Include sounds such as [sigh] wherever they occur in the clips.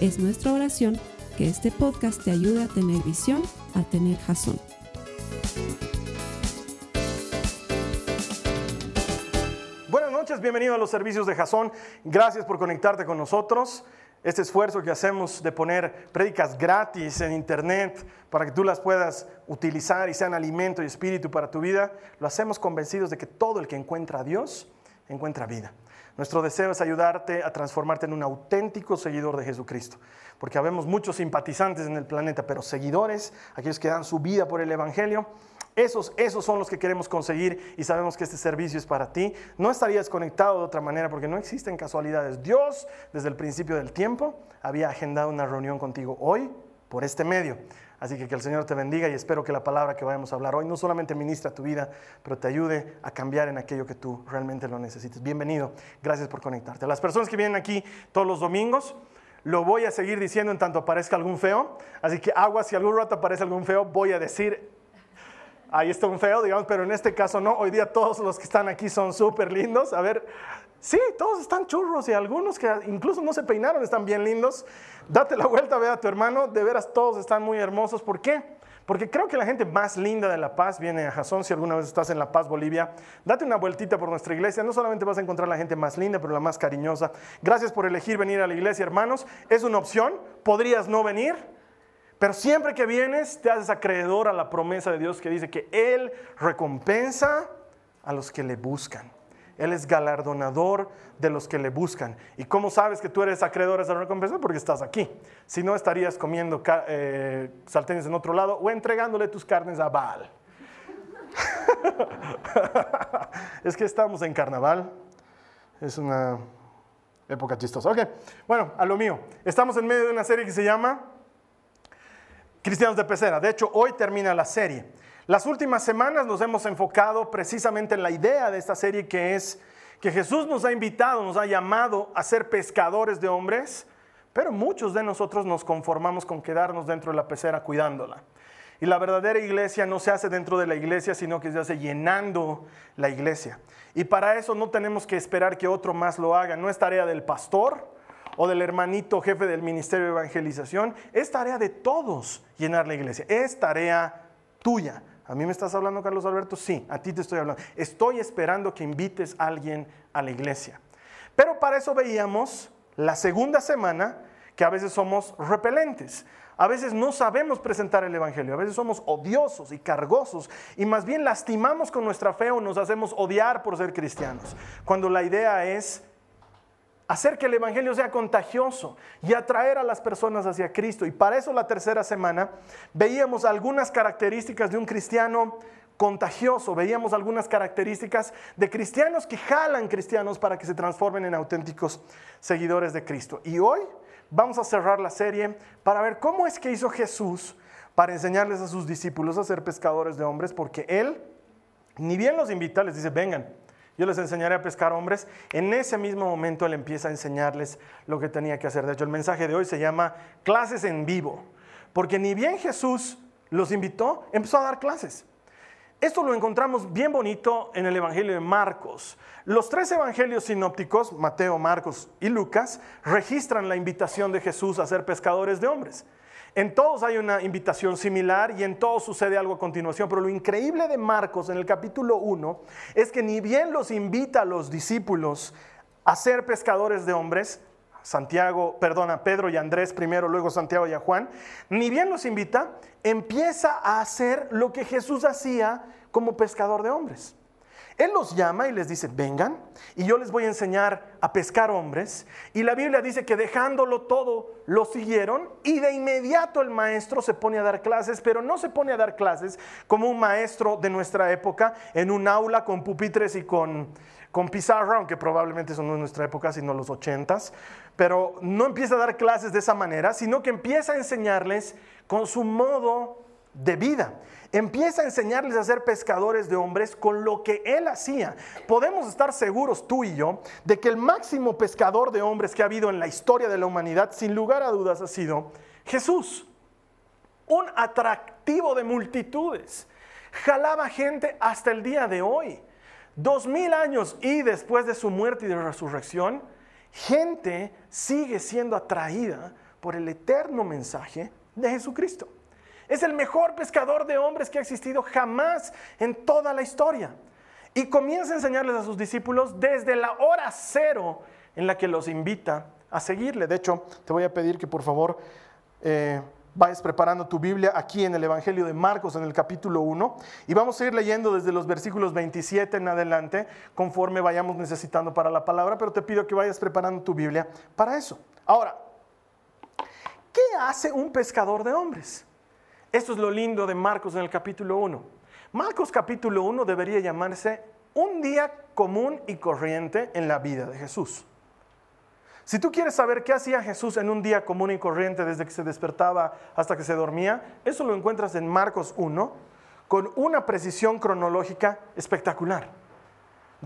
Es nuestra oración que este podcast te ayude a tener visión, a tener jazón. Buenas noches, bienvenido a los servicios de Jazón. Gracias por conectarte con nosotros. Este esfuerzo que hacemos de poner prédicas gratis en internet para que tú las puedas utilizar y sean alimento y espíritu para tu vida, lo hacemos convencidos de que todo el que encuentra a Dios encuentra vida. Nuestro deseo es ayudarte a transformarte en un auténtico seguidor de Jesucristo, porque habemos muchos simpatizantes en el planeta, pero seguidores, aquellos que dan su vida por el Evangelio, esos, esos son los que queremos conseguir y sabemos que este servicio es para ti. No estarías conectado de otra manera porque no existen casualidades. Dios, desde el principio del tiempo, había agendado una reunión contigo hoy por este medio. Así que que el Señor te bendiga y espero que la palabra que vayamos a hablar hoy no solamente ministra tu vida, pero te ayude a cambiar en aquello que tú realmente lo necesites. Bienvenido, gracias por conectarte. A las personas que vienen aquí todos los domingos, lo voy a seguir diciendo en tanto aparezca algún feo. Así que agua, si algún rato aparece algún feo, voy a decir, ahí está un feo, digamos, pero en este caso no. Hoy día todos los que están aquí son súper lindos. A ver, sí, todos están churros y algunos que incluso no se peinaron están bien lindos. Date la vuelta, ve a tu hermano, de veras todos están muy hermosos. ¿Por qué? Porque creo que la gente más linda de La Paz viene a Jazón. Si alguna vez estás en La Paz, Bolivia, date una vueltita por nuestra iglesia. No solamente vas a encontrar la gente más linda, pero la más cariñosa. Gracias por elegir venir a la iglesia, hermanos. Es una opción. Podrías no venir, pero siempre que vienes te haces acreedor a la promesa de Dios que dice que Él recompensa a los que le buscan. Él es galardonador de los que le buscan. ¿Y cómo sabes que tú eres acreedor a esa recompensa? Porque estás aquí. Si no, estarías comiendo eh, en otro lado o entregándole tus carnes a Baal. [laughs] es que estamos en carnaval. Es una época chistosa. Ok, bueno, a lo mío. Estamos en medio de una serie que se llama Cristianos de Pecera. De hecho, hoy termina la serie. Las últimas semanas nos hemos enfocado precisamente en la idea de esta serie que es que Jesús nos ha invitado, nos ha llamado a ser pescadores de hombres, pero muchos de nosotros nos conformamos con quedarnos dentro de la pecera cuidándola. Y la verdadera iglesia no se hace dentro de la iglesia, sino que se hace llenando la iglesia. Y para eso no tenemos que esperar que otro más lo haga. No es tarea del pastor o del hermanito jefe del ministerio de evangelización. Es tarea de todos llenar la iglesia. Es tarea tuya. ¿A mí me estás hablando, Carlos Alberto? Sí, a ti te estoy hablando. Estoy esperando que invites a alguien a la iglesia. Pero para eso veíamos la segunda semana que a veces somos repelentes. A veces no sabemos presentar el Evangelio, a veces somos odiosos y cargosos y más bien lastimamos con nuestra fe o nos hacemos odiar por ser cristianos. Cuando la idea es hacer que el Evangelio sea contagioso y atraer a las personas hacia Cristo. Y para eso la tercera semana veíamos algunas características de un cristiano contagioso, veíamos algunas características de cristianos que jalan cristianos para que se transformen en auténticos seguidores de Cristo. Y hoy vamos a cerrar la serie para ver cómo es que hizo Jesús para enseñarles a sus discípulos a ser pescadores de hombres, porque Él ni bien los invita, les dice, vengan, yo les enseñaré a pescar hombres. En ese mismo momento Él empieza a enseñarles lo que tenía que hacer. De hecho, el mensaje de hoy se llama clases en vivo. Porque ni bien Jesús los invitó, empezó a dar clases. Esto lo encontramos bien bonito en el Evangelio de Marcos. Los tres evangelios sinópticos, Mateo, Marcos y Lucas, registran la invitación de Jesús a ser pescadores de hombres. En todos hay una invitación similar y en todos sucede algo a continuación, pero lo increíble de Marcos en el capítulo 1 es que ni bien los invita a los discípulos a ser pescadores de hombres, Santiago, perdona, Pedro y Andrés primero, luego Santiago y a Juan, ni bien los invita, empieza a hacer lo que Jesús hacía como pescador de hombres. Él los llama y les dice, vengan, y yo les voy a enseñar a pescar hombres. Y la Biblia dice que dejándolo todo, lo siguieron, y de inmediato el maestro se pone a dar clases, pero no se pone a dar clases como un maestro de nuestra época, en un aula con pupitres y con, con pizarra, aunque probablemente eso no es nuestra época, sino los ochentas. Pero no empieza a dar clases de esa manera, sino que empieza a enseñarles con su modo de vida. Empieza a enseñarles a ser pescadores de hombres con lo que él hacía. Podemos estar seguros tú y yo de que el máximo pescador de hombres que ha habido en la historia de la humanidad, sin lugar a dudas, ha sido Jesús. Un atractivo de multitudes. Jalaba gente hasta el día de hoy. Dos mil años y después de su muerte y de resurrección, gente sigue siendo atraída por el eterno mensaje de Jesucristo. Es el mejor pescador de hombres que ha existido jamás en toda la historia. Y comienza a enseñarles a sus discípulos desde la hora cero en la que los invita a seguirle. De hecho, te voy a pedir que por favor eh, vayas preparando tu Biblia aquí en el Evangelio de Marcos, en el capítulo 1. Y vamos a ir leyendo desde los versículos 27 en adelante, conforme vayamos necesitando para la palabra, pero te pido que vayas preparando tu Biblia para eso. Ahora, ¿qué hace un pescador de hombres? Esto es lo lindo de Marcos en el capítulo 1. Marcos capítulo 1 debería llamarse un día común y corriente en la vida de Jesús. Si tú quieres saber qué hacía Jesús en un día común y corriente desde que se despertaba hasta que se dormía, eso lo encuentras en Marcos 1 con una precisión cronológica espectacular.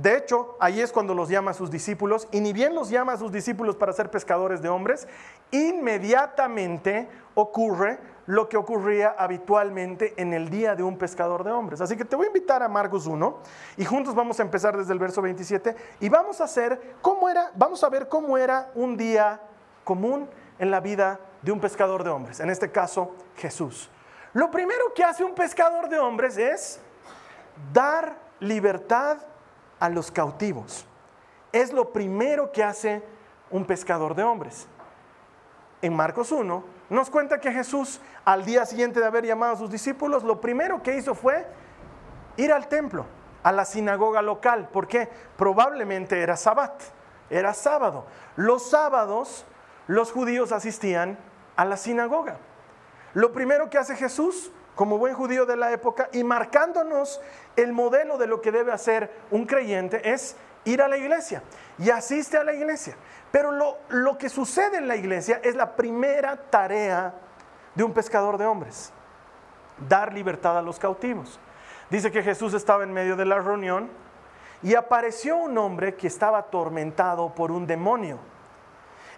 De hecho, ahí es cuando los llama a sus discípulos, y ni bien los llama a sus discípulos para ser pescadores de hombres, inmediatamente ocurre lo que ocurría habitualmente en el día de un pescador de hombres. Así que te voy a invitar a Marcos 1 y juntos vamos a empezar desde el verso 27 y vamos a hacer cómo era, vamos a ver cómo era un día común en la vida de un pescador de hombres, en este caso Jesús. Lo primero que hace un pescador de hombres es dar libertad a los cautivos. Es lo primero que hace un pescador de hombres. En Marcos 1 nos cuenta que Jesús, al día siguiente de haber llamado a sus discípulos, lo primero que hizo fue ir al templo, a la sinagoga local. ¿Por qué? Probablemente era sabbat, era sábado. Los sábados los judíos asistían a la sinagoga. Lo primero que hace Jesús, como buen judío de la época, y marcándonos el modelo de lo que debe hacer un creyente, es ir a la iglesia. Y asiste a la iglesia. Pero lo, que sucede en la iglesia es la primera tarea de un pescador de hombres, dar libertad a los cautivos. Dice que Jesús estaba en medio de la reunión y apareció un hombre que estaba atormentado por un demonio.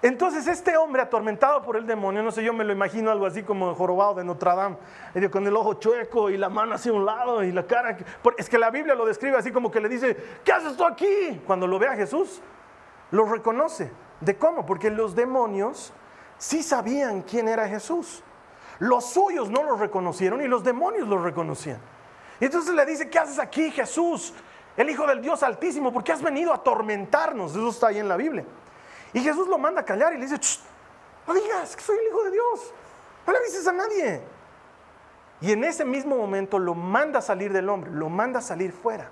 Entonces este hombre atormentado por el demonio, no sé, yo me lo imagino algo así como el jorobado de Notre Dame, con el ojo chueco y la mano hacia un lado y la cara... Es que la Biblia lo describe así como que le dice, ¿qué haces tú aquí? Cuando lo ve a Jesús, lo reconoce. ¿De cómo? Porque los demonios sí sabían quién era Jesús. Los suyos no lo reconocieron y los demonios lo reconocían. Y entonces le dice, ¿qué haces aquí Jesús? El Hijo del Dios Altísimo, ¿por qué has venido a atormentarnos? Eso está ahí en la Biblia. Y Jesús lo manda a callar y le dice, no digas que soy el Hijo de Dios. No le dices a nadie. Y en ese mismo momento lo manda a salir del hombre, lo manda a salir fuera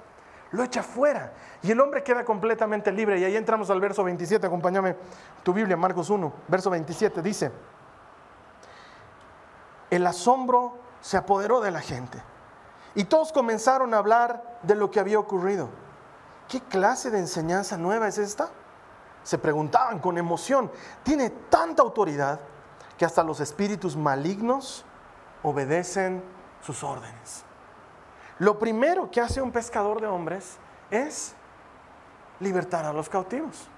lo echa fuera. Y el hombre queda completamente libre. Y ahí entramos al verso 27, acompáñame tu Biblia, Marcos 1, verso 27, dice, el asombro se apoderó de la gente. Y todos comenzaron a hablar de lo que había ocurrido. ¿Qué clase de enseñanza nueva es esta? Se preguntaban con emoción. Tiene tanta autoridad que hasta los espíritus malignos obedecen sus órdenes. Lo primero que hace un pescador de hombres es libertar a los cautivos,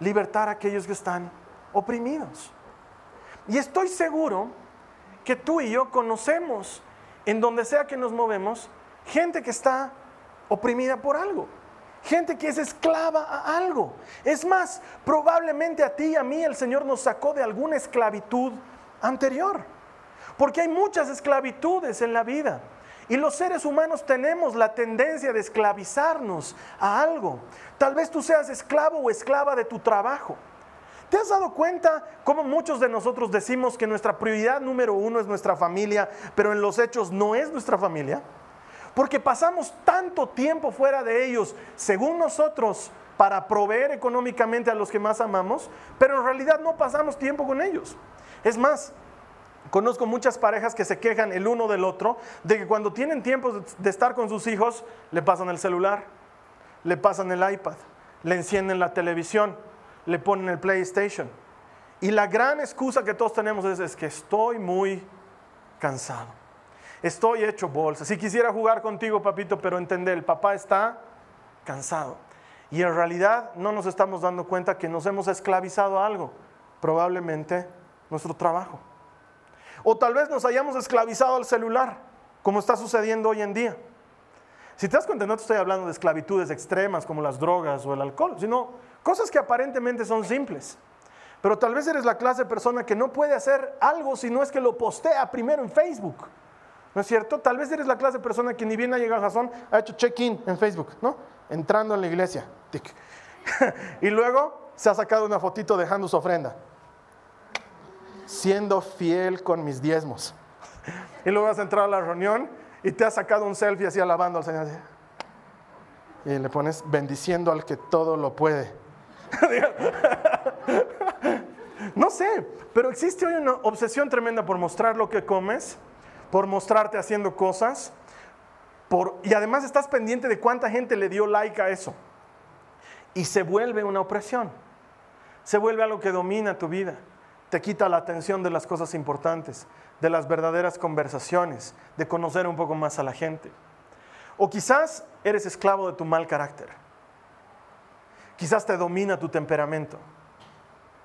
libertar a aquellos que están oprimidos. Y estoy seguro que tú y yo conocemos, en donde sea que nos movemos, gente que está oprimida por algo, gente que es esclava a algo. Es más, probablemente a ti y a mí el Señor nos sacó de alguna esclavitud anterior, porque hay muchas esclavitudes en la vida. Y los seres humanos tenemos la tendencia de esclavizarnos a algo. Tal vez tú seas esclavo o esclava de tu trabajo. ¿Te has dado cuenta cómo muchos de nosotros decimos que nuestra prioridad número uno es nuestra familia, pero en los hechos no es nuestra familia? Porque pasamos tanto tiempo fuera de ellos, según nosotros, para proveer económicamente a los que más amamos, pero en realidad no pasamos tiempo con ellos. Es más, conozco muchas parejas que se quejan el uno del otro de que cuando tienen tiempo de estar con sus hijos, le pasan el celular, le pasan el iPad, le encienden la televisión, le ponen el PlayStation. Y la gran excusa que todos tenemos es, que estoy muy cansado. Estoy hecho bolsa. Si quisiera jugar contigo, papito, pero entender, el papá está cansado. Y en realidad no nos estamos dando cuenta que nos hemos esclavizado a algo, probablemente nuestro trabajo. O tal vez nos hayamos esclavizado al celular, como está sucediendo hoy en día. Si te das cuenta, no te estoy hablando de esclavitudes extremas como las drogas o el alcohol, sino cosas que aparentemente son simples. Pero tal vez eres la clase de persona que no puede hacer algo si no es que lo postea primero en Facebook. ¿No es cierto? Tal vez eres la clase de persona que ni bien ha llegado a Jason, ha hecho check-in en Facebook, ¿no? Entrando en la iglesia. [laughs] y luego se ha sacado una fotito dejando su ofrenda. Siendo fiel con mis diezmos. [laughs] y luego vas a entrar a la reunión y te has sacado un selfie así alabando al Señor. Y le pones bendiciendo al que todo lo puede. [laughs] no sé, pero existe hoy una obsesión tremenda por mostrar lo que comes por mostrarte haciendo cosas, y además estás pendiente de cuánta gente le dio like a eso. Y se vuelve una opresión, se vuelve algo que domina tu vida, te quita la atención de las cosas importantes, de las verdaderas conversaciones, de conocer un poco más a la gente. O quizás eres esclavo de tu mal carácter. Quizás te domina tu temperamento.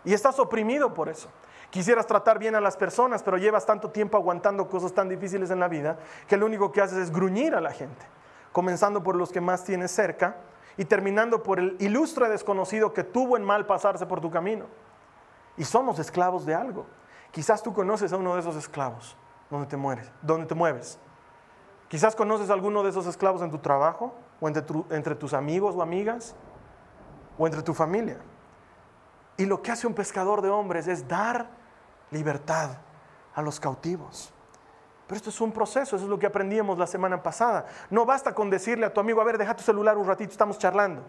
Y estás oprimido por eso. Quisieras tratar bien a las personas, pero llevas tanto tiempo aguantando cosas tan difíciles en la vida que lo único que haces es gruñir a la gente, comenzando por los que más tienes cerca y terminando por el ilustre desconocido que tuvo en mal pasarse por tu camino. Y somos esclavos de algo. Quizás tú conoces a uno de esos esclavos donde te mueres, donde te mueves. Quizás conoces a alguno de esos esclavos en tu trabajo o entre, entre tus amigos o amigas o entre tu familia. Y lo que hace un pescador de hombres es dar libertad a los cautivos. Pero esto es un proceso, eso es lo que aprendíamos la semana pasada. No basta con decirle a tu amigo, a ver, deja tu celular un ratito, estamos charlando.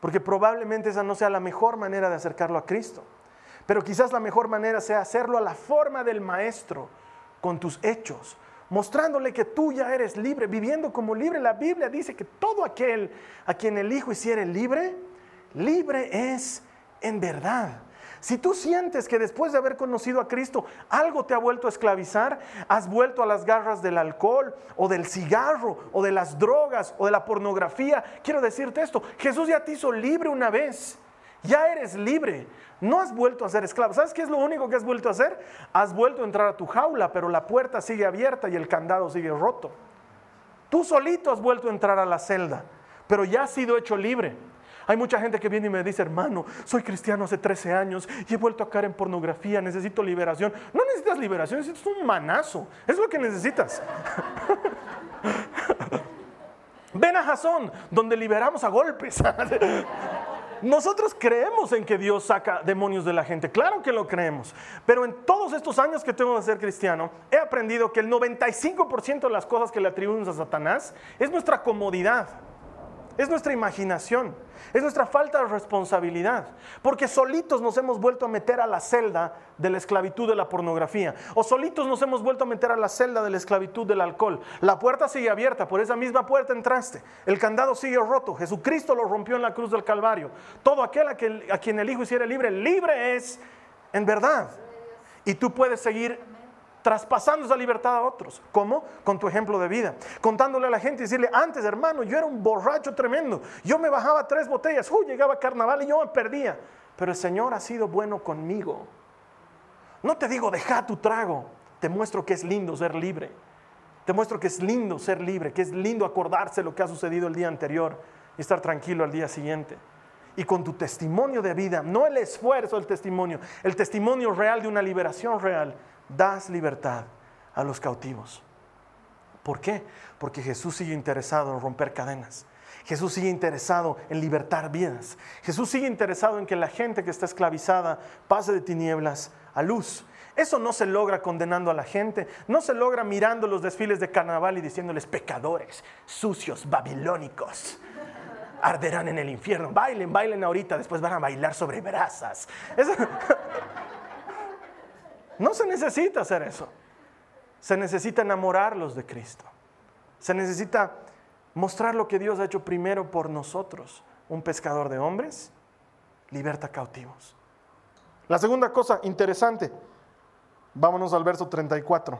Porque probablemente esa no sea la mejor manera de acercarlo a Cristo. Pero quizás la mejor manera sea hacerlo a la forma del Maestro, con tus hechos, mostrándole que tú ya eres libre, viviendo como libre. La Biblia dice que todo aquel a quien el Hijo hiciere libre, libre es en verdad. Si tú sientes que después de haber conocido a Cristo algo te ha vuelto a esclavizar, has vuelto a las garras del alcohol o del cigarro o de las drogas o de la pornografía, quiero decirte esto, Jesús ya te hizo libre una vez. Ya eres libre. No has vuelto a ser esclavo. ¿Sabes qué es lo único que has vuelto a hacer? Has vuelto a entrar a tu jaula, pero la puerta sigue abierta y el candado sigue roto. Tú solito has vuelto a entrar a la celda, pero ya has sido hecho libre. Hay mucha gente que viene y me dice, hermano, soy cristiano hace 13 años y he vuelto a caer en pornografía, necesito liberación. No necesitas liberación, necesitas un manazo. Es lo que necesitas. [laughs] Ven a Jasón, donde liberamos a golpes. [laughs] Nosotros creemos en que Dios saca demonios de la gente, claro que lo creemos, pero en todos estos años que tengo de ser cristiano, he aprendido que el 95% de las cosas que le atribuimos a Satanás es nuestra comodidad. Es nuestra imaginación, es nuestra falta de responsabilidad, porque solitos nos hemos vuelto a meter a la celda de la esclavitud de la pornografía, o solitos nos hemos vuelto a meter a la celda de la esclavitud del alcohol. La puerta sigue abierta, por esa misma puerta entraste, el candado sigue roto, Jesucristo lo rompió en la cruz del Calvario. Todo aquel a quien, el Hijo hiciera libre, libre es en verdad. Y tú puedes seguir traspasando esa libertad a otros. ¿Cómo? Con tu ejemplo de vida. Contándole a la gente y decirle, antes hermano, yo era un borracho tremendo. Yo me bajaba tres botellas, uy, llegaba carnaval y yo me perdía. Pero el Señor ha sido bueno conmigo. No te digo, deja tu trago. Te muestro que es lindo ser libre. Te muestro que es lindo ser libre, que es lindo acordarse lo que ha sucedido el día anterior y estar tranquilo al día siguiente. Y con tu testimonio de vida, no el esfuerzo del testimonio, el testimonio real de una liberación real, das libertad a los cautivos. ¿Por qué? Porque Jesús sigue interesado en romper cadenas. Jesús sigue interesado en libertar vidas. Jesús sigue interesado en que la gente que está esclavizada pase de tinieblas a luz. Eso no se logra condenando a la gente, no se logra mirando los desfiles de carnaval y diciéndoles pecadores, sucios, babilónicos. Arderán en el infierno. Bailen, bailen ahorita, después van a bailar sobre brasas. [laughs] No se necesita hacer eso. Se necesita enamorarlos de Cristo. Se necesita mostrar lo que Dios ha hecho primero por nosotros. Un pescador de hombres liberta cautivos. La segunda cosa interesante, vámonos al verso 34.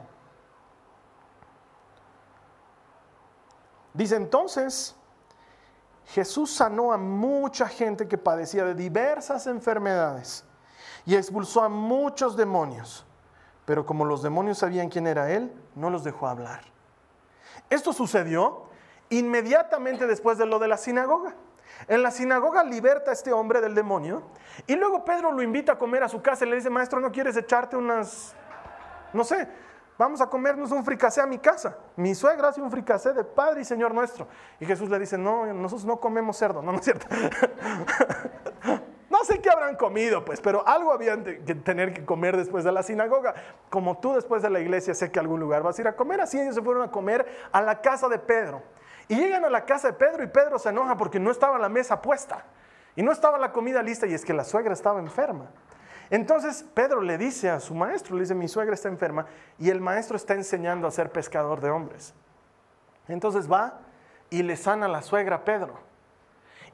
Dice entonces, Jesús sanó a mucha gente que padecía de diversas enfermedades y expulsó a muchos demonios. Pero como los demonios sabían quién era Él, no los dejó hablar. Esto sucedió inmediatamente después de lo de la sinagoga. En la sinagoga liberta a este hombre del demonio y luego Pedro lo invita a comer a su casa y le dice, maestro, ¿no quieres echarte unas, no sé, vamos a comernos un fricasé a mi casa? Mi suegra hace un fricasé de Padre y Señor nuestro. Y Jesús le dice, no, nosotros no comemos cerdo, no, no es cierto. [laughs] Sé qué habrán comido, pues, pero algo habían que tener que comer después de la sinagoga. Como tú después de la iglesia sé que algún lugar vas a ir a comer, así ellos se fueron a comer a la casa de Pedro. Y llegan a la casa de Pedro y Pedro se enoja porque no estaba la mesa puesta y no estaba la comida lista y es que la suegra estaba enferma. Entonces Pedro le dice a su maestro, le dice, mi suegra está enferma y el maestro está enseñando a ser pescador de hombres. Entonces va y le sana la suegra a Pedro.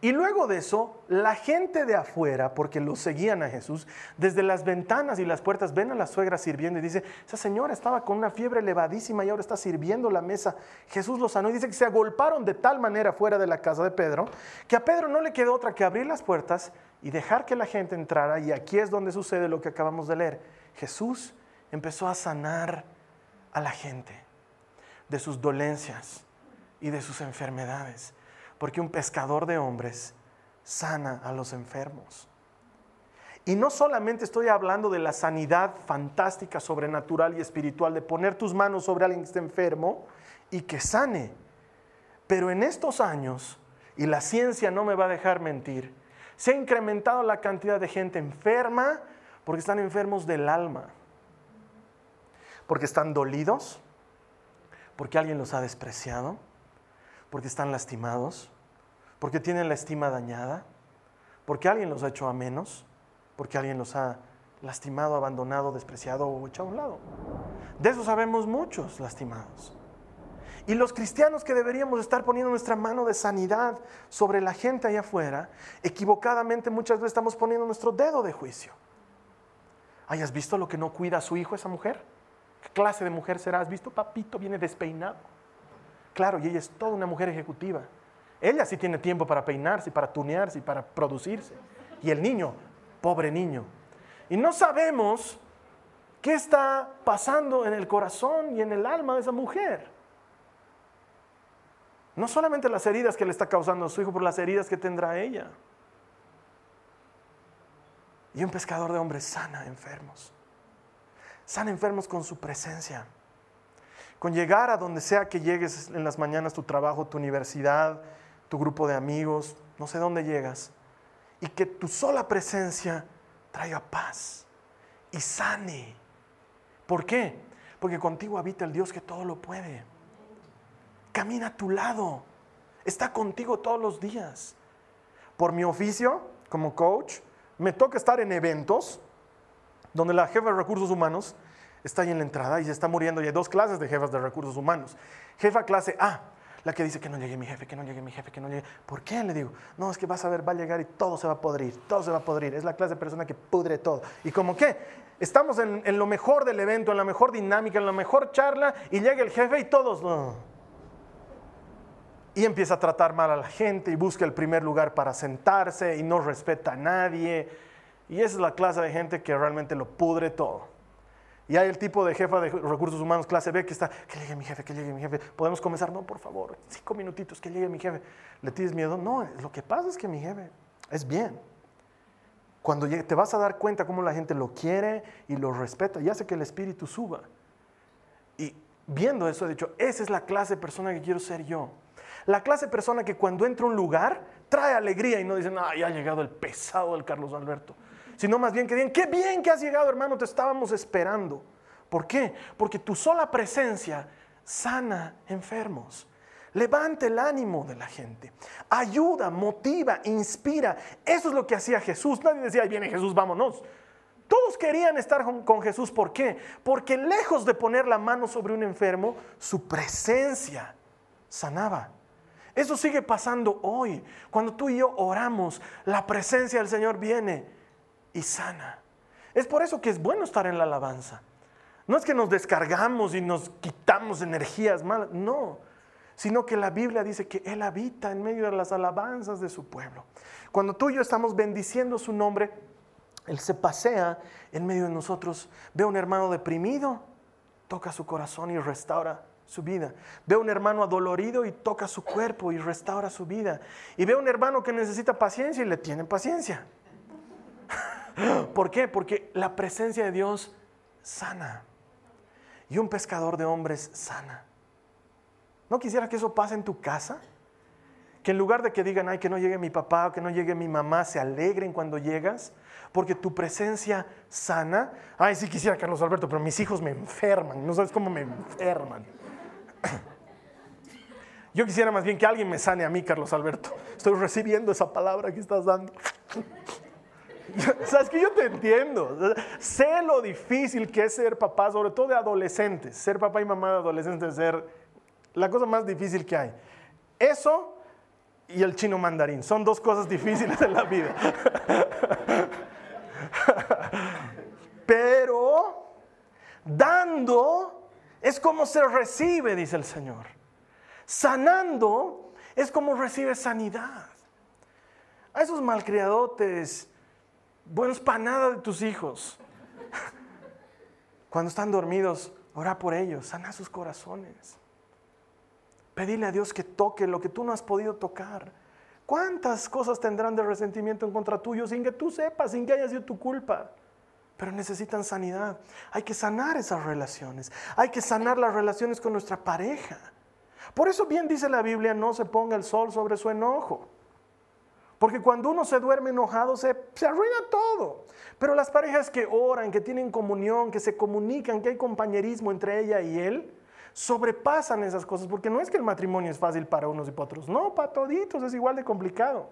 Y luego de eso, la gente de afuera, porque lo seguían a Jesús, desde las ventanas y las puertas ven a la suegra sirviendo y dice, esa señora estaba con una fiebre elevadísima y ahora está sirviendo la mesa. Jesús lo sanó y dice que se agolparon de tal manera fuera de la casa de Pedro, que a Pedro no le quedó otra que abrir las puertas y dejar que la gente entrara. Y aquí es donde sucede lo que acabamos de leer. Jesús empezó a sanar a la gente de sus dolencias y de sus enfermedades porque un pescador de hombres sana a los enfermos. Y no solamente estoy hablando de la sanidad fantástica, sobrenatural y espiritual, de poner tus manos sobre alguien que esté enfermo y que sane. Pero en estos años, y la ciencia no me va a dejar mentir, se ha incrementado la cantidad de gente enferma porque están enfermos del alma, porque están dolidos, porque alguien los ha despreciado, porque están lastimados, porque tienen la estima dañada, porque alguien los ha hecho a menos, porque alguien los ha lastimado, abandonado, despreciado o echado a un lado. De eso sabemos muchos lastimados. Y los cristianos que deberíamos estar poniendo nuestra mano de sanidad sobre la gente allá afuera, equivocadamente muchas veces estamos poniendo nuestro dedo de juicio. ¿Hayas visto lo que no cuida a su hijo esa mujer? ¿Qué clase de mujer será? ¿Has visto? Papito viene despeinado. Claro, y ella es toda una mujer ejecutiva. Ella sí tiene tiempo para peinarse, para tunearse para producirse. Y el niño, pobre niño. Y no sabemos qué está pasando en el corazón y en el alma de esa mujer. No solamente las heridas que le está causando a su hijo, por las heridas que tendrá ella. Y un pescador de hombres sana enfermos. Sana enfermos con su presencia con llegar a donde sea que llegues en las mañanas, tu trabajo, tu universidad, tu grupo de amigos, no sé dónde llegas, y que tu sola presencia traiga paz y sane. ¿Por qué? Porque contigo habita el Dios que todo lo puede. Camina a tu lado, está contigo todos los días. Por mi oficio como coach, me toca estar en eventos donde la jefa de recursos humanos está ahí en la entrada y se está muriendo. Y hay dos clases de jefas de recursos humanos. Jefa clase A, la que dice que no llegue mi jefe, que no llegue mi jefe, que no llegue. ¿Por qué? Le digo, no, es que vas a ver, va a llegar y todo se va a podrir, todo se va a podrir. Es la clase de persona que pudre todo. Y como que estamos en, lo mejor del evento, en la mejor dinámica, en la mejor charla, y llega el jefe y todos, no. Y empieza a tratar mal a la gente y busca el primer lugar para sentarse y no respeta a nadie. Y esa es la clase de gente que realmente lo pudre todo. Y hay el tipo de jefa de recursos humanos clase B que está, que llegue mi jefe, que llegue mi jefe. Podemos comenzar, no, por favor, cinco minutitos, que llegue mi jefe. ¿Le tienes miedo? No, lo que pasa es que mi jefe es bien. Cuando te vas a dar cuenta cómo la gente lo quiere y lo respeta y hace que el espíritu suba. Y viendo eso he dicho, esa es la clase de persona que quiero ser yo. La clase de persona que cuando entra a un lugar trae alegría y no dice, ah, ya ha llegado el pesado del Carlos Alberto. Sino más bien que digan, qué bien que has llegado hermano, te estábamos esperando. ¿Por qué? Porque tu sola presencia sana enfermos. Levanta el ánimo de la gente. Ayuda, motiva, inspira. Eso es lo que hacía Jesús. Nadie decía, ahí viene Jesús, vámonos. Todos querían estar con, Jesús. ¿Por qué? Porque lejos de poner la mano sobre un enfermo, su presencia sanaba. Eso sigue pasando hoy. Cuando tú y yo oramos, la presencia del Señor viene y sana. Es por eso que es bueno estar en la alabanza. No es que nos descargamos y nos quitamos energías malas, no, sino que la Biblia dice que Él habita en medio de las alabanzas de su pueblo. Cuando tú y yo estamos bendiciendo su nombre, Él se pasea en medio de nosotros. Ve a un hermano deprimido, toca su corazón y restaura su vida. Ve a un hermano adolorido y toca su cuerpo y restaura su vida. Y ve a un hermano que necesita paciencia y le tiene paciencia. [gasps] ¿Por qué? Porque la presencia de Dios sana y un pescador de hombres sana. ¿No quisiera que eso pase en tu casa? Que en lugar de que digan, ay, que no llegue mi papá o que no llegue mi mamá, se alegren cuando llegas, porque tu presencia sana. Ay, sí quisiera, Carlos Alberto, pero mis hijos me enferman, no sabes cómo me enferman. [clears throat] Yo quisiera más bien que alguien me sane a mí, Carlos Alberto. Estoy recibiendo esa palabra que estás dando. [laughs] Sabes que yo te entiendo. Sé lo difícil que es ser papá, sobre todo de adolescentes. Ser papá y mamá de adolescentes es ser la cosa más difícil que hay. Eso y el chino mandarín son dos cosas difíciles en la vida. [laughs] Pero dando es como se recibe, dice el Señor. Sanando es como recibe sanidad. A esos malcriadotes buenos para de tus hijos. [laughs] Cuando están dormidos, ora por ellos, sana sus corazones. Pedile a Dios que toque lo que tú no has podido tocar. ¿Cuántas cosas tendrán de resentimiento en contra tuyo sin que tú sepas, sin que haya sido tu culpa? Pero necesitan sanidad. Hay que sanar esas relaciones. Hay que sanar las relaciones con nuestra pareja. Por eso bien dice la Biblia, no se ponga el sol sobre su enojo. Porque cuando uno se duerme enojado se, se arruina todo. Pero las parejas que oran, que tienen comunión, que se comunican, que hay compañerismo entre ella y él, sobrepasan esas cosas. Porque no es que el matrimonio es fácil para unos y para otros. No, para toditos es igual de complicado.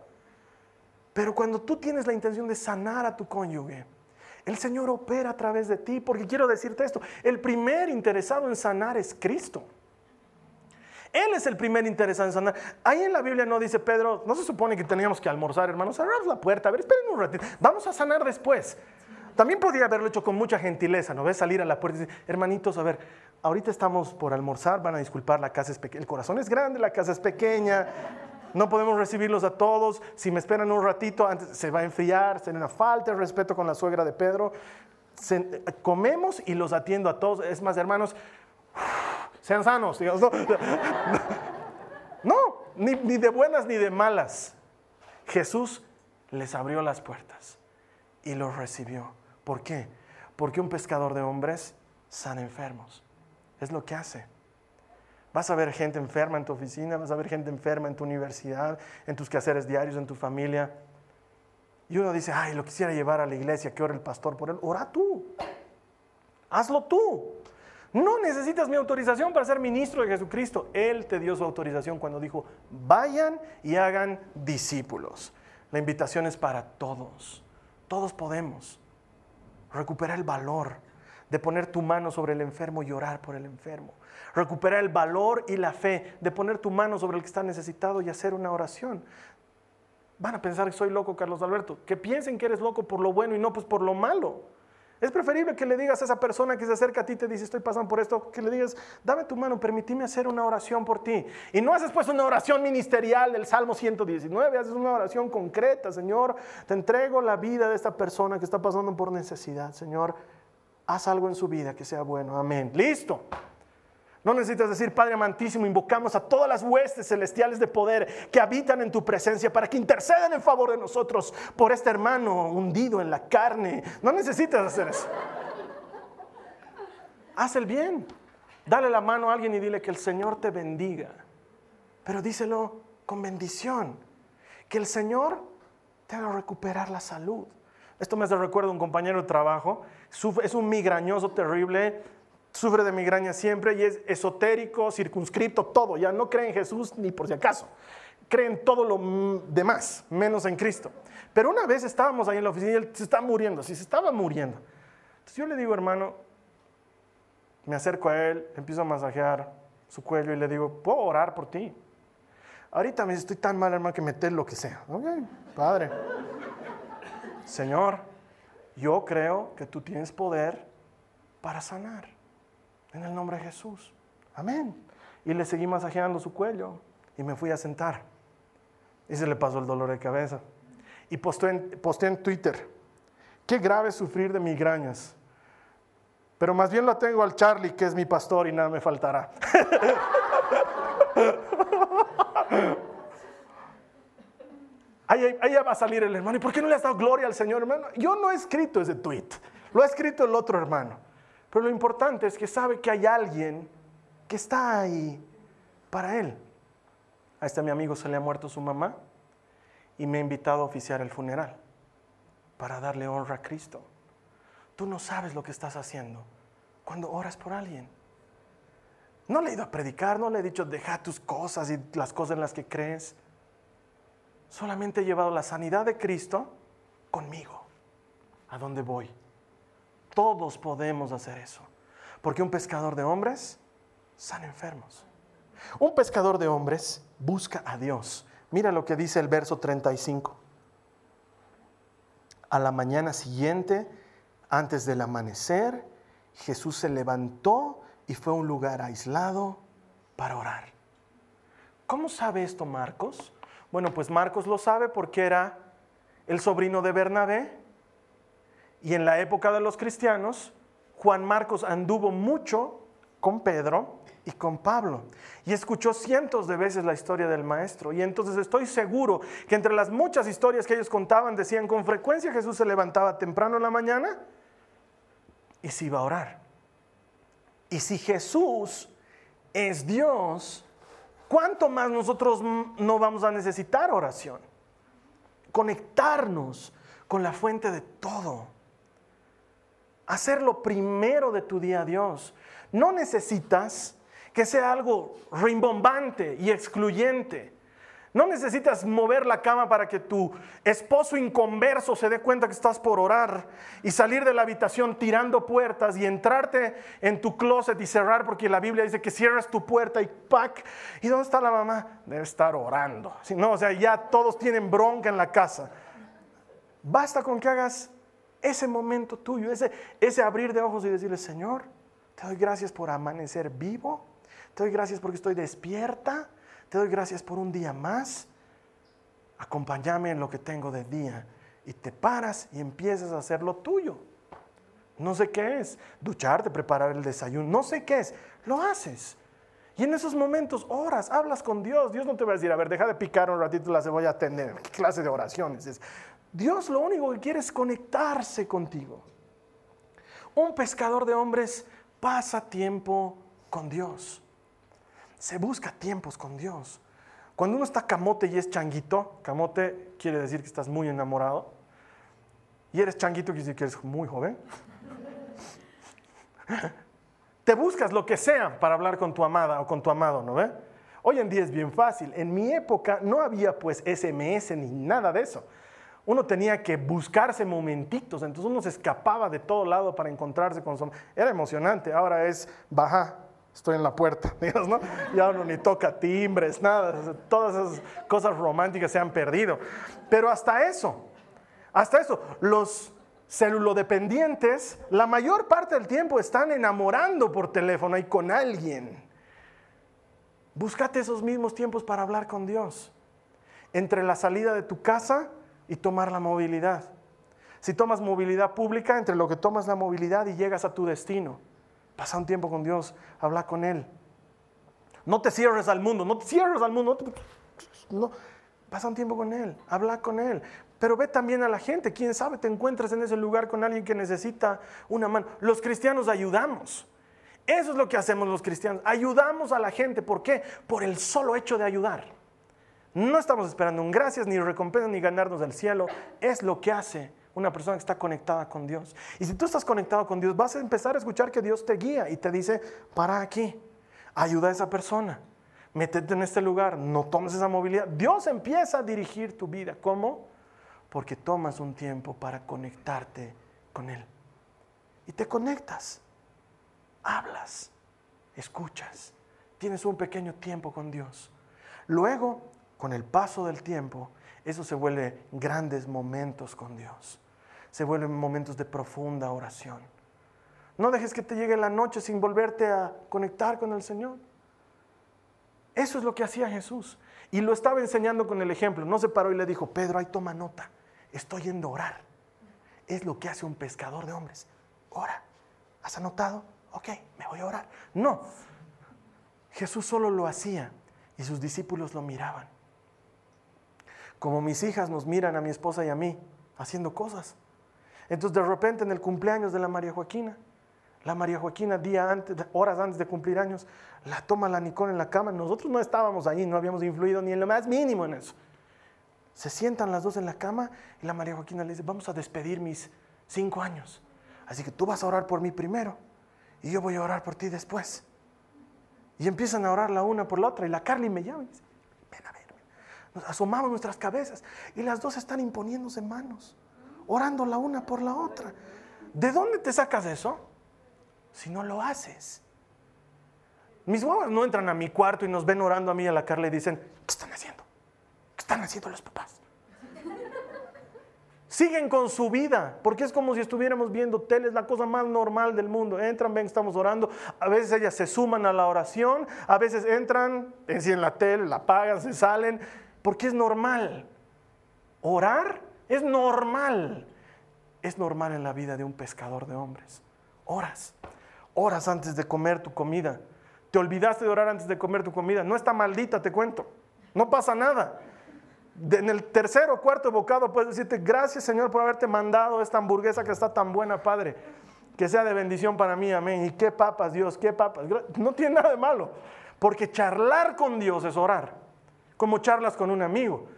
Pero cuando tú tienes la intención de sanar a tu cónyuge, el Señor opera a través de ti. Porque quiero decirte esto, el primer interesado en sanar es Cristo. Él es el primer interesado en sanar. Ahí en la Biblia no dice Pedro, no se supone que teníamos que almorzar, hermanos, cerramos la puerta, a ver, esperen un ratito, vamos a sanar después. También podría haberlo hecho con mucha gentileza, ¿no ves? Salir a la puerta y decir, hermanitos, a ver, ahorita estamos por almorzar, van a disculpar, la casa es pequeña, el corazón es grande, la casa es pequeña, no podemos recibirlos a todos, si me esperan un ratito, antes se va a enfriar, se una falta de respeto con la suegra de Pedro. comemos y los atiendo a todos. Es más, hermanos, sean sanos. No, ni, ni de buenas ni de malas. Jesús les abrió las puertas y los recibió. ¿Por qué? Porque un pescador de hombres sana enfermos. Es lo que hace. Vas a ver gente enferma en tu oficina, vas a ver gente enferma en tu universidad, en tus quehaceres diarios, en tu familia. Y uno dice, ay, lo quisiera llevar a la iglesia, que ore el pastor por él. Ora tú. Hazlo tú. No necesitas mi autorización para ser ministro de Jesucristo. Él te dio su autorización cuando dijo, vayan y hagan discípulos. La invitación es para todos. Todos podemos recuperar el valor de poner tu mano sobre el enfermo y orar por el enfermo. Recuperar el valor y la fe de poner tu mano sobre el que está necesitado y hacer una oración. Van a pensar que soy loco, Carlos Alberto. Que piensen que eres loco por lo bueno y no pues por lo malo. Es preferible que le digas a esa persona que se acerca a ti y te dice, estoy pasando por esto, que le digas, dame tu mano, permíteme hacer una oración por ti. Y no haces pues una oración ministerial del Salmo 119, haces una oración concreta, Señor, te entrego la vida de esta persona que está pasando por necesidad. Señor, haz algo en su vida que sea bueno. Amén. Listo. No necesitas decir, Padre amantísimo, invocamos a todas las huestes celestiales de poder que habitan en tu presencia para que intercedan en favor de nosotros por este hermano hundido en la carne. No necesitas hacer eso. Haz el bien. Dale la mano a alguien y dile que el Señor te bendiga. Pero díselo con bendición. Que el Señor te haga recuperar la salud. Esto me hace recuerdo a un compañero de trabajo, es un migrañoso terrible, sufre de migraña siempre y es esotérico, circunscripto, todo, ya no cree en Jesús ni por si acaso, cree en todo lo demás, menos en Cristo. Pero una vez estábamos ahí en la oficina y él se está muriendo, si se estaba muriendo. Entonces yo le digo, hermano, me acerco a él, empiezo a masajear su cuello y le digo, ¿puedo orar por ti? Ahorita me estoy tan mal, hermano, que meter lo que sea. Ok, padre. Señor, yo creo que tú tienes poder para sanar. En el nombre de Jesús. Amén. Y le seguí masajeando su cuello y me fui a sentar. Y se le pasó el dolor de cabeza. Y posté en, Twitter, qué grave sufrir de migrañas. Pero más bien lo tengo al Charlie, que es mi pastor y nada me faltará. [laughs] Ahí, va a salir el hermano. ¿Y por qué no le has dado gloria al Señor, hermano? Yo no he escrito ese tweet. Lo ha escrito el otro hermano. Pero lo importante es que sabe que hay alguien que está ahí para él. A este mi amigo se le ha muerto su mamá y me ha invitado a oficiar el funeral para darle honra a Cristo. Tú no sabes lo que estás haciendo cuando oras por alguien. No le he ido a predicar, no le he dicho deja tus cosas y las cosas en las que crees. Solamente he llevado la sanidad de Cristo conmigo, a donde voy. Todos podemos hacer eso. Porque un pescador de hombres sana enfermos. Un pescador de hombres busca a Dios. Mira lo que dice el verso 35. A la mañana siguiente, antes del amanecer, Jesús se levantó y fue a un lugar aislado para orar. ¿Cómo sabe esto Marcos? Bueno, pues Marcos lo sabe porque era el sobrino de Bernabé y en la época de los cristianos, Juan Marcos anduvo mucho con Pedro y con Pablo y escuchó cientos de veces la historia del maestro. Y entonces estoy seguro que entre las muchas historias que ellos contaban decían con frecuencia Jesús se levantaba temprano en la mañana y se iba a orar. Y si Jesús es Dios, ¿cuánto más nosotros no vamos a necesitar oración? Conectarnos con la fuente de todo. Hacer lo primero de tu día a Dios. No necesitas que sea algo rimbombante y excluyente. No necesitas mover la cama para que tu esposo inconverso se dé cuenta que estás por orar y salir de la habitación tirando puertas y entrarte en tu closet y cerrar porque la Biblia dice que cierras tu puerta y ¡pac! ¿Y dónde está la mamá? Debe estar orando. no, o sea, ya todos tienen bronca en la casa. Basta con que hagas ese momento tuyo, ese, abrir de ojos y decirle, Señor, te doy gracias por amanecer vivo, te doy gracias porque estoy despierta te doy gracias por un día más. Acompáñame en lo que tengo de día. Y te paras y empiezas a hacer lo tuyo. No sé qué es. Ducharte, preparar el desayuno. No sé qué es. Lo haces. Y en esos momentos oras, hablas con Dios. Dios no te va a decir, a ver, deja de picar un ratito la cebolla, atender. ¿Qué clase de oraciones es? Dios lo único que quiere es conectarse contigo. Un pescador de hombres pasa tiempo con Dios se busca tiempos con Dios. Cuando uno está camote y es changuito, camote quiere decir que estás muy enamorado, y eres changuito quiere decir que eres muy joven. Te buscas lo que sea para hablar con tu amada o con tu amado, ¿no ve? Hoy en día es bien fácil. En mi época no había pues SMS ni nada de eso. Uno tenía que buscarse momentitos, entonces uno se escapaba de todo lado para encontrarse con su... Era emocionante, ahora es baja, estoy en la puerta, [laughs] Dios, ¿no? Ya uno ni toca timbres, nada, todas esas cosas románticas se han perdido. Pero hasta eso, hasta eso, los celulodependientes, la mayor parte del tiempo están enamorando por teléfono y con alguien. Búscate esos mismos tiempos para hablar con Dios. Entre la salida de tu casa y tomar la movilidad. Si tomas movilidad pública, entre lo que tomas la movilidad y llegas a tu destino. Pasa un tiempo con Dios, habla con Él. No te cierres al mundo, no te cierres al mundo. No, pasa un tiempo con Él, habla con Él. Pero ve también a la gente, quién sabe, te encuentras en ese lugar con alguien que necesita una mano. Los cristianos ayudamos. Eso es lo que hacemos los cristianos. Ayudamos a la gente. ¿Por qué? Por el solo hecho de ayudar. No estamos esperando un gracias, ni recompensa, ni ganarnos el cielo. Es lo que hace una persona que está conectada con Dios. Y si tú estás conectado con Dios, vas a empezar a escuchar que Dios te guía y te dice, para aquí, ayuda a esa persona, métete en este lugar, no tomes esa movilidad. Dios empieza a dirigir tu vida. ¿Cómo? Porque tomas un tiempo para conectarte con Él. Y te conectas, hablas, escuchas, tienes un pequeño tiempo con Dios. Luego, con el paso del tiempo, eso se vuelve grandes momentos con Dios se vuelven momentos de profunda oración. No dejes que te llegue la noche sin volverte a conectar con el Señor. Eso es lo que hacía Jesús. Y lo estaba enseñando con el ejemplo. No se paró y le dijo, Pedro, ahí toma nota. Estoy yendo a orar. Es lo que hace un pescador de hombres. Ora. ¿Has anotado? Ok, me voy a orar. No. Jesús solo lo hacía y sus discípulos lo miraban. Como mis hijas nos miran a mi esposa y a mí haciendo cosas. Entonces de repente en el cumpleaños de la María Joaquina, la María Joaquina día antes, horas antes de cumplir años, la toma la Nicole en la cama. Nosotros no estábamos ahí, no habíamos influido ni en lo más mínimo en eso. Se sientan las dos en la cama y la María Joaquina le dice, vamos a despedir mis cinco años. Así que tú vas a orar por mí primero y yo voy a orar por ti después. Y empiezan a orar la una por la otra y la Carly me llama y dice. Asomamos nuestras cabezas y las dos están imponiéndose manos orando la una por la otra. ¿De dónde te sacas eso? Si no lo haces. Mis mamás no entran a mi cuarto y nos ven orando a mí y a la Carla y dicen, ¿qué están haciendo? ¿Qué están haciendo los papás? Siguen con su vida, porque es como si estuviéramos viendo tele, es la cosa más normal del mundo. Entran, ven, estamos orando. A veces ellas se suman a la oración, a veces entran, encienden la tele, la apagan, se salen, porque es normal. Orar es normal. Es normal en la vida de un pescador de hombres. Horas. Horas antes de comer tu comida. Te olvidaste de orar antes de comer tu comida. No está maldita, te cuento. No pasa nada. en el tercer o cuarto bocado puedes decirte, gracias Señor por haberte mandado esta hamburguesa que está tan buena, Padre. Que sea de bendición para mí, amén. Y qué papas, Dios, qué papas. No tiene nada de malo. Porque charlar con Dios es orar. Como charlas con un amigo.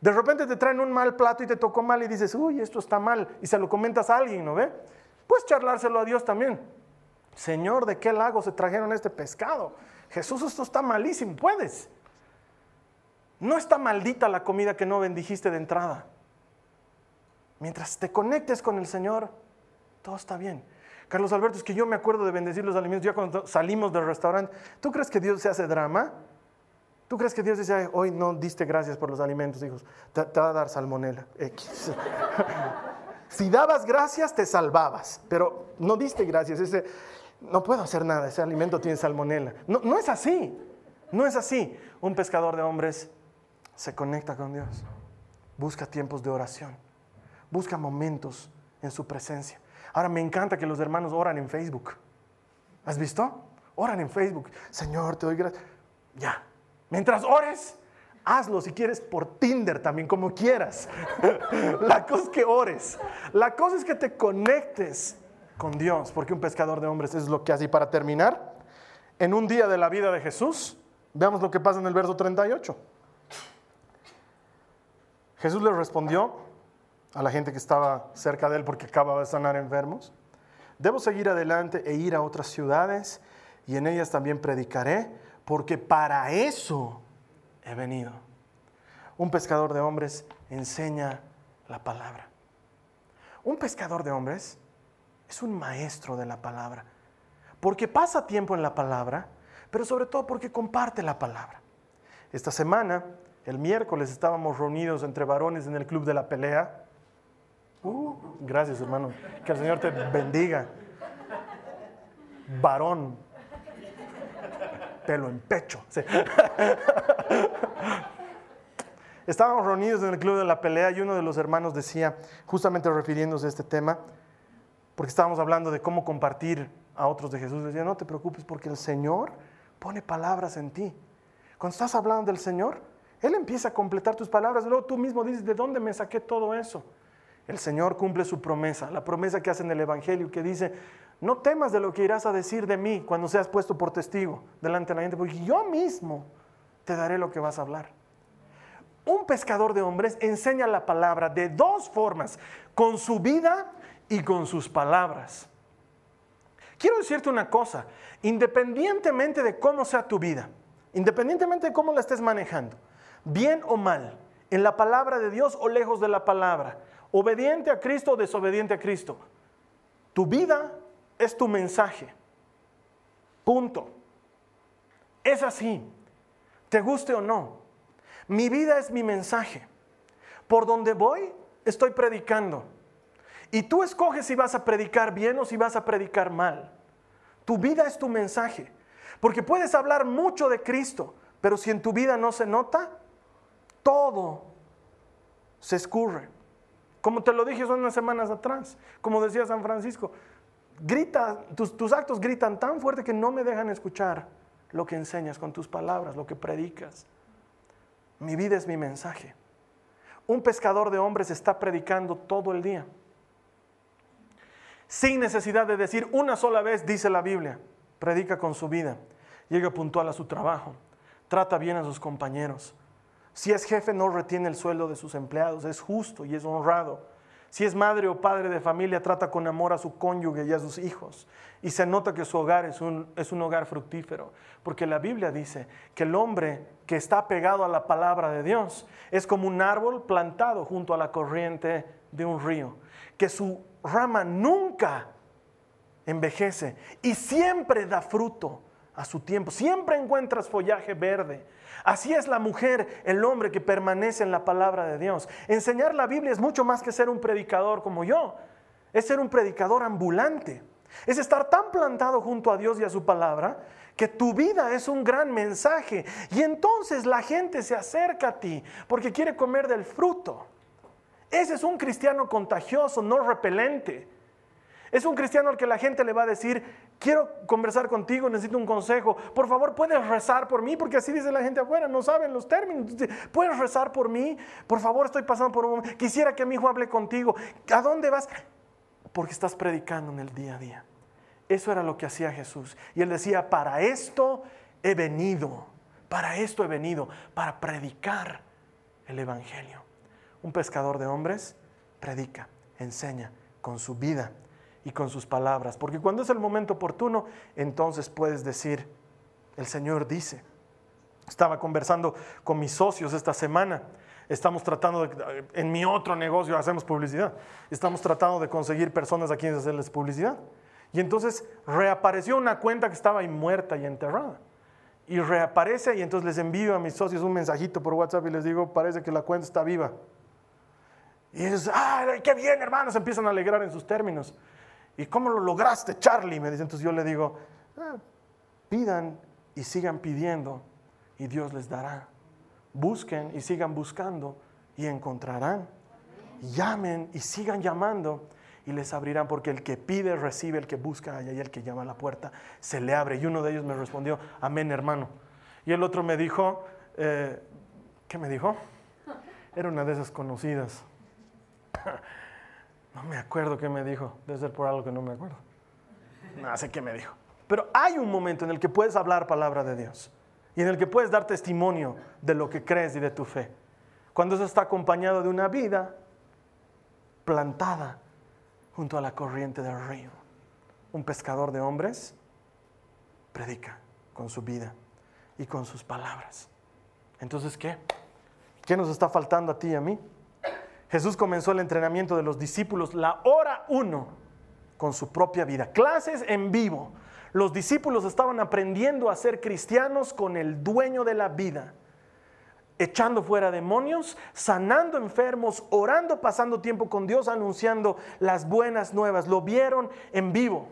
De repente te traen un mal plato y te tocó mal y dices, uy, esto está mal, y se lo comentas a alguien, ¿no ve? Puedes charlárselo a Dios también. Señor, ¿de qué lago se trajeron este pescado? Jesús, esto está malísimo, puedes. No está maldita la comida que no bendijiste de entrada. Mientras te conectes con el Señor, todo está bien. Carlos Alberto, es que yo me acuerdo de bendecir los alimentos ya cuando salimos del restaurante. ¿Tú crees que Dios se hace drama? ¿Tú crees que Dios dice, hoy no diste gracias por los alimentos, hijos? Te, va a dar salmonela. [laughs] si dabas gracias, te salvabas, pero no diste gracias. Ese, no puedo hacer nada, ese alimento tiene salmonela. No, no es así, no es así. Un pescador de hombres se conecta con Dios, busca tiempos de oración, busca momentos en su presencia. Ahora me encanta que los hermanos oran en Facebook. ¿Has visto? Oran en Facebook. Señor, te doy gracias. Ya, Mientras ores, hazlo si quieres por Tinder también, como quieras. [laughs] La cosa es que ores. La cosa es que te conectes con Dios, porque un pescador de hombres es lo que hace. Y para terminar, en un día de la vida de Jesús, veamos lo que pasa en el verso 38. Jesús le respondió a la gente que estaba cerca de él porque acababa de sanar enfermos. Debo seguir adelante e ir a otras ciudades y en ellas también predicaré porque para eso he venido. Un pescador de hombres enseña la palabra. Un pescador de hombres es un maestro de la palabra, porque pasa tiempo en la palabra, pero sobre todo porque comparte la palabra. Esta semana, el miércoles, estábamos reunidos entre varones en el club de la pelea. Uh, gracias, hermano. Que el Señor te bendiga. Varón, pelo en pecho. [laughs] Estábamos reunidos en el club de la pelea y uno de los hermanos decía, justamente refiriéndose a este tema, porque estábamos hablando de cómo compartir a otros de Jesús, decía, no te preocupes porque el Señor pone palabras en ti. Cuando estás hablando del Señor, Él empieza a completar tus palabras, luego tú mismo dices, ¿de dónde me saqué todo eso? El Señor cumple su promesa, la promesa que hace en el Evangelio, que dice, no temas de lo que irás a decir de mí cuando seas puesto por testigo delante de la gente, porque yo mismo te daré lo que vas a hablar. un pescador de hombres enseña la palabra de dos formas, con su vida y con sus palabras. Quiero decirte una cosa, independientemente de cómo sea tu vida, independientemente de cómo la estés manejando, bien o mal, en la palabra de Dios o lejos de la palabra, obediente a Cristo o desobediente a Cristo, tu vida es tu mensaje. Punto. Es así, te guste o no. Mi vida es mi mensaje. Por donde voy, estoy predicando. Y tú escoges si vas a predicar bien o si vas a predicar mal. Tu vida es tu mensaje. Porque puedes hablar mucho de Cristo, pero si en tu vida no se nota, todo se escurre. Como te lo dije unas semanas atrás, como decía San Francisco, grita, tus, tus actos gritan tan fuerte que no me dejan escuchar lo que enseñas con tus palabras, lo que predicas. Mi vida es mi mensaje. Un pescador de hombres está predicando todo el día. Sin necesidad de decir una sola vez, dice la Biblia, predica con su vida, llega puntual a su trabajo, trata bien a sus compañeros. Si es jefe, no retiene el sueldo de sus empleados, es justo y es honrado. Si es madre o padre de familia, trata con amor a su cónyuge y a sus hijos. Y se nota que su hogar es un, es un hogar fructífero. Porque la Biblia dice que el hombre que está pegado a la palabra de Dios es como un árbol plantado junto a la corriente de un río. Que su rama nunca envejece y siempre da fruto a su tiempo. Siempre encuentras follaje verde. Así es la mujer, el hombre que permanece en la palabra de Dios. Enseñar la Biblia es mucho más que ser un predicador como yo. Es ser un predicador ambulante. Es estar tan plantado junto a Dios y a su palabra que tu vida es un gran mensaje. Y entonces la gente se acerca a ti porque quiere comer del fruto. Ese es un cristiano contagioso, no repelente. Es un cristiano al que la gente le va a decir, quiero conversar contigo, necesito un consejo. Por favor, puedes rezar por mí, porque así dice la gente afuera, no saben los términos. Puedes rezar por mí, por favor, estoy pasando por un momento. Quisiera que mi hijo hable contigo. ¿A dónde vas? Porque estás predicando en el día a día. Eso era lo que hacía Jesús. Y él decía, para esto he venido, para esto he venido, para predicar el Evangelio. Un pescador de hombres predica, enseña con su vida y con sus palabras. Porque cuando es el momento oportuno, entonces puedes decir, el Señor dice. Estaba conversando con mis socios esta semana. Estamos tratando de, en mi otro negocio hacemos publicidad. Estamos tratando de conseguir personas a quienes hacerles publicidad. Y entonces reapareció una cuenta que estaba ahí muerta y enterrada. Y reaparece y entonces les envío a mis socios un mensajito por WhatsApp y les digo, parece que la cuenta está viva. Y ellos, ¡ay, qué bien, hermanos! Empiezan a alegrar en sus términos. ¿Y cómo lo lograste, Charlie? Me dice, entonces yo le digo, ah, pidan y sigan pidiendo y Dios les dará. Busquen y sigan buscando y encontrarán. Llamen y sigan llamando y les abrirán, porque el que pide recibe, el que busca allá y el que llama a la puerta se le abre. Y uno de ellos me respondió, amén hermano. Y el otro me dijo, eh, ¿qué me dijo? Era una de esas conocidas. No me acuerdo qué me dijo. Debe ser por algo que no me acuerdo. No sé qué me dijo. Pero hay un momento en el que puedes hablar palabra de Dios y en el que puedes dar testimonio de lo que crees y de tu fe. Cuando eso está acompañado de una vida plantada junto a la corriente del río. Un pescador de hombres predica con su vida y con sus palabras. Entonces, ¿qué? ¿Qué nos está faltando a ti y a mí? Jesús comenzó el entrenamiento de los discípulos, la hora uno, con su propia vida. Clases en vivo. Los discípulos estaban aprendiendo a ser cristianos con el dueño de la vida, echando fuera demonios, sanando enfermos, orando, pasando tiempo con Dios, anunciando las buenas nuevas. Lo vieron en vivo.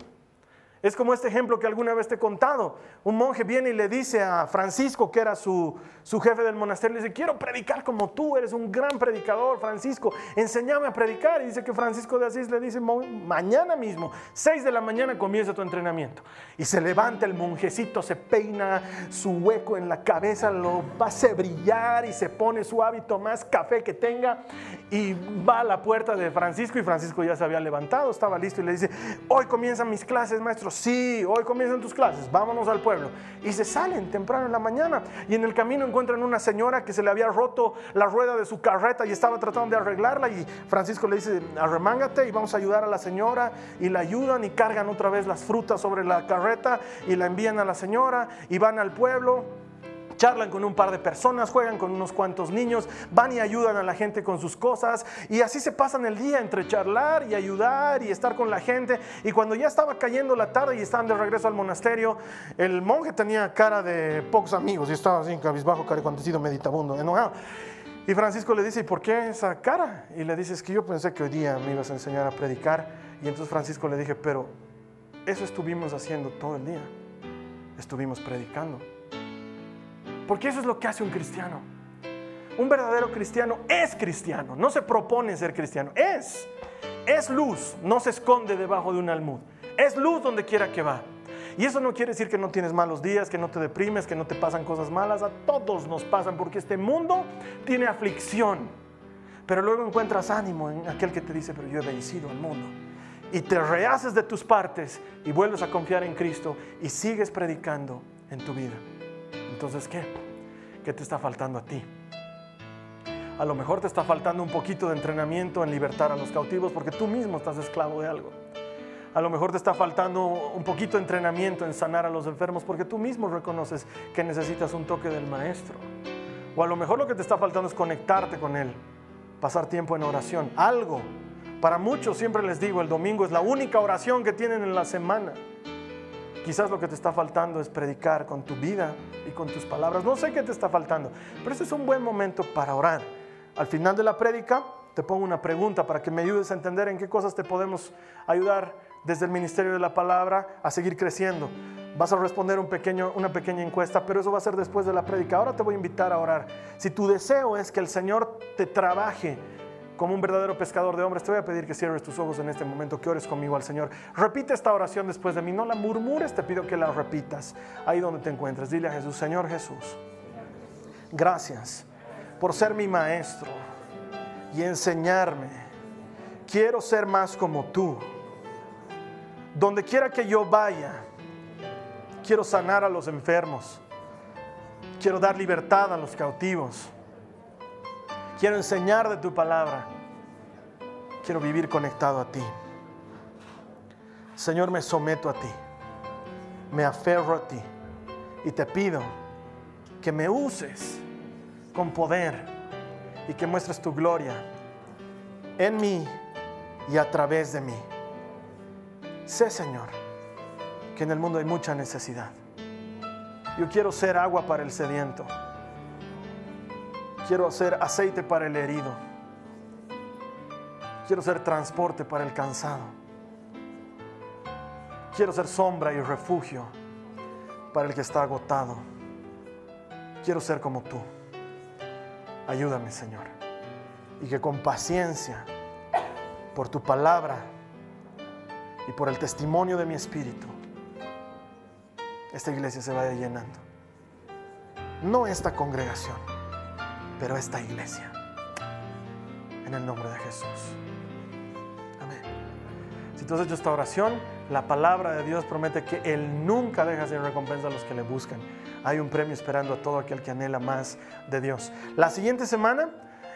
Es como este ejemplo que alguna vez te he contado. Un monje viene y le dice a Francisco, que era su, su, jefe del monasterio, le dice, quiero predicar como tú, eres un gran predicador, Francisco, enséñame a predicar. Y dice que Francisco de Asís le dice, mañana mismo, 6 de la mañana comienza tu entrenamiento. Y se levanta el monjecito, se peina su hueco en la cabeza, lo hace brillar y se pone su hábito más café que tenga y va a la puerta de Francisco y Francisco ya se había levantado, estaba listo y le dice, hoy comienzan mis clases, maestro, sí, hoy comienzan tus clases, vámonos al pueblo. Y se salen temprano en la mañana y en el camino encuentran una señora que se le había roto la rueda de su carreta y estaba tratando de arreglarla y Francisco le dice, arremángate y vamos a ayudar a la señora y la ayudan y cargan otra vez las frutas sobre la carreta y la envían a la señora y van al pueblo charlan con un par de personas, juegan con unos cuantos niños, van y ayudan a la gente con sus cosas y así se pasan el día entre charlar y ayudar y estar con la gente. Y cuando ya estaba cayendo la tarde y estaban de regreso al monasterio, el monje tenía cara de pocos amigos y estaba así, cabizbajo, acontecido, meditabundo, enojado. Y Francisco le dice, ¿y por qué esa cara? Y le dice, es que yo pensé que hoy día me ibas a enseñar a predicar. Y entonces Francisco le dije, pero eso estuvimos haciendo todo el día. Estuvimos predicando. Porque eso es lo que hace un cristiano. Un verdadero cristiano es cristiano, no se propone ser cristiano, es. Es luz, no se esconde debajo de un almud. Es luz donde quiera que va. Y eso no quiere decir que no tienes malos días, que no te deprimes, que no te pasan cosas malas. A todos nos pasan porque este mundo tiene aflicción. Pero luego encuentras ánimo en aquel que te dice, pero yo he vencido al mundo. Y te rehaces de tus partes y vuelves a confiar en Cristo y sigues predicando en tu vida. Entonces, ¿qué? ¿Qué te está faltando a ti? A lo mejor te está faltando un poquito de entrenamiento en libertar a los cautivos porque tú mismo estás esclavo de algo. A lo mejor te está faltando un poquito de entrenamiento en sanar a los enfermos porque tú mismo reconoces que necesitas un toque del maestro. O a lo mejor lo que te está faltando es conectarte con Él, pasar tiempo en oración, algo. Para muchos siempre les digo, el domingo es la única oración que tienen en la semana. Quizás lo que te está faltando es predicar con tu vida y con tus palabras. No sé qué te está faltando, pero este es un buen momento para orar. Al final de la prédica te pongo una pregunta para que me ayudes a entender en qué cosas te podemos ayudar desde el Ministerio de la Palabra a seguir creciendo. Vas a responder un pequeño, una pequeña encuesta, pero eso va a ser después de la prédica. Ahora te voy a invitar a orar. Si tu deseo es que el Señor te trabaje como un verdadero pescador de hombres, te voy a pedir que cierres tus ojos en este momento, que ores conmigo al Señor. Repite esta oración después de mí, no la murmures, te pido que la repitas ahí donde te encuentres. Dile a Jesús, Señor Jesús, gracias por ser mi maestro y enseñarme. Quiero ser más como tú. Donde quiera que yo vaya, quiero sanar a los enfermos. Quiero dar libertad a los cautivos. Quiero enseñar de tu palabra. Quiero vivir conectado a ti. Señor, me someto a ti. Me aferro a ti. Y te pido que me uses con poder y que muestres tu gloria en mí y a través de mí. Sé, Señor, que en el mundo hay mucha necesidad. Yo quiero ser agua para el sediento. Quiero ser aceite para el herido. Quiero ser transporte para el cansado. Quiero ser sombra y refugio para el que está agotado. Quiero ser como tú. Ayúdame, Señor. Y que con paciencia, por tu palabra y por el testimonio de mi espíritu, esta iglesia se vaya llenando. No esta congregación pero esta iglesia. En el nombre de Jesús. Amén. Si tú has hecho esta oración, la palabra de Dios promete que Él nunca deja sin recompensa a los que le buscan. Hay un premio esperando a todo aquel que anhela más de Dios. La siguiente semana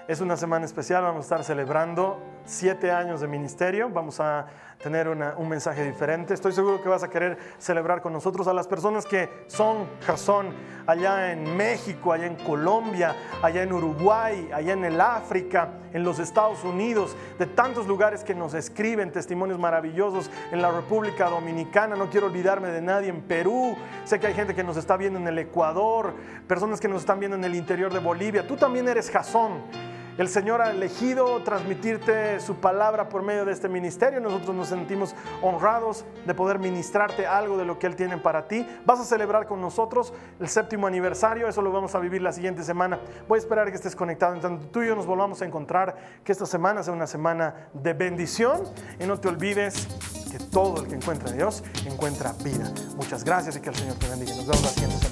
es una semana especial, vamos a estar celebrando siete años de ministerio, vamos a tener un mensaje diferente. Estoy seguro que vas a querer celebrar con nosotros a las personas que son Jason allá en México, allá en Colombia, allá en Uruguay, allá en el África, en los Estados Unidos, de tantos lugares que nos escriben testimonios maravillosos en la República Dominicana. No quiero olvidarme de nadie en Perú. Sé que hay gente que nos está viendo en el Ecuador, personas que nos están viendo en el interior de Bolivia. Tú también eres Jason. El Señor ha elegido transmitirte su palabra por medio de este ministerio. Nosotros nos sentimos honrados de poder ministrarte algo de lo que Él tiene para ti. Vas a celebrar con nosotros el séptimo aniversario. Eso lo vamos a vivir la siguiente semana. Voy a esperar que estés conectado. En tanto tú y yo nos volvamos a encontrar, que esta semana sea una semana de bendición. Y no te olvides que todo el que encuentra a Dios encuentra vida. Muchas gracias y que el Señor te bendiga. Nos vemos la siguiente semana.